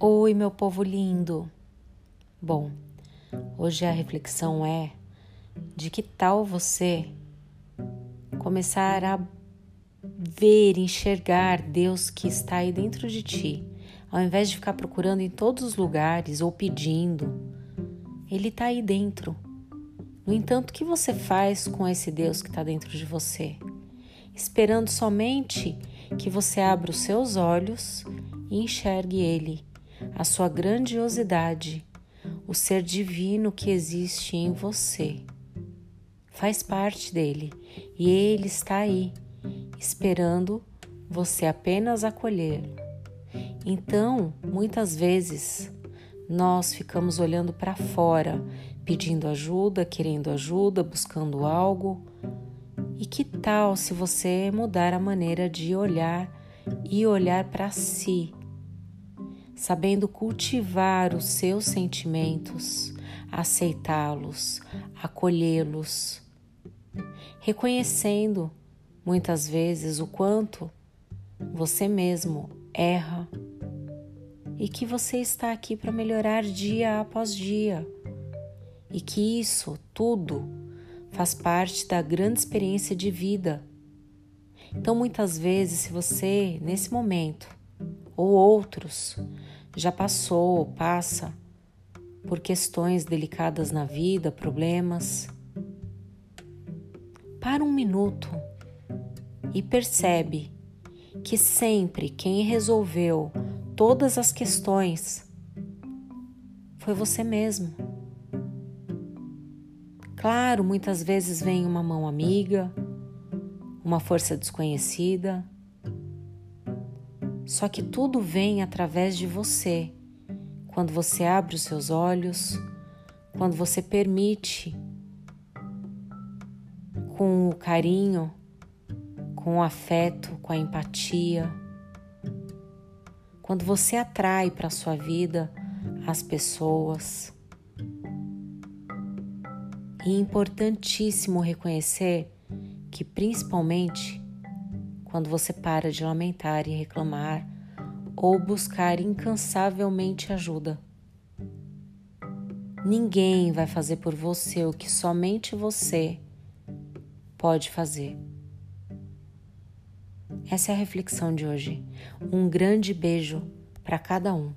Oi, meu povo lindo! Bom, hoje a reflexão é de que tal você começar a ver, enxergar Deus que está aí dentro de ti, ao invés de ficar procurando em todos os lugares ou pedindo, Ele está aí dentro. No entanto, o que você faz com esse Deus que está dentro de você? Esperando somente que você abra os seus olhos e enxergue Ele a sua grandiosidade, o ser divino que existe em você. Faz parte dele e ele está aí, esperando você apenas acolhê-lo. Então, muitas vezes, nós ficamos olhando para fora, pedindo ajuda, querendo ajuda, buscando algo. E que tal se você mudar a maneira de olhar e olhar para si sabendo cultivar os seus sentimentos, aceitá-los, acolhê-los, reconhecendo muitas vezes o quanto você mesmo erra e que você está aqui para melhorar dia após dia e que isso tudo faz parte da grande experiência de vida. Então, muitas vezes, se você nesse momento ou outros já passou ou passa por questões delicadas na vida, problemas, para um minuto e percebe que sempre quem resolveu todas as questões foi você mesmo. Claro, muitas vezes vem uma mão amiga, uma força desconhecida só que tudo vem através de você. Quando você abre os seus olhos, quando você permite, com o carinho, com o afeto, com a empatia, quando você atrai para a sua vida as pessoas. E é importantíssimo reconhecer que, principalmente, quando você para de lamentar e reclamar ou buscar incansavelmente ajuda. Ninguém vai fazer por você o que somente você pode fazer. Essa é a reflexão de hoje. Um grande beijo para cada um.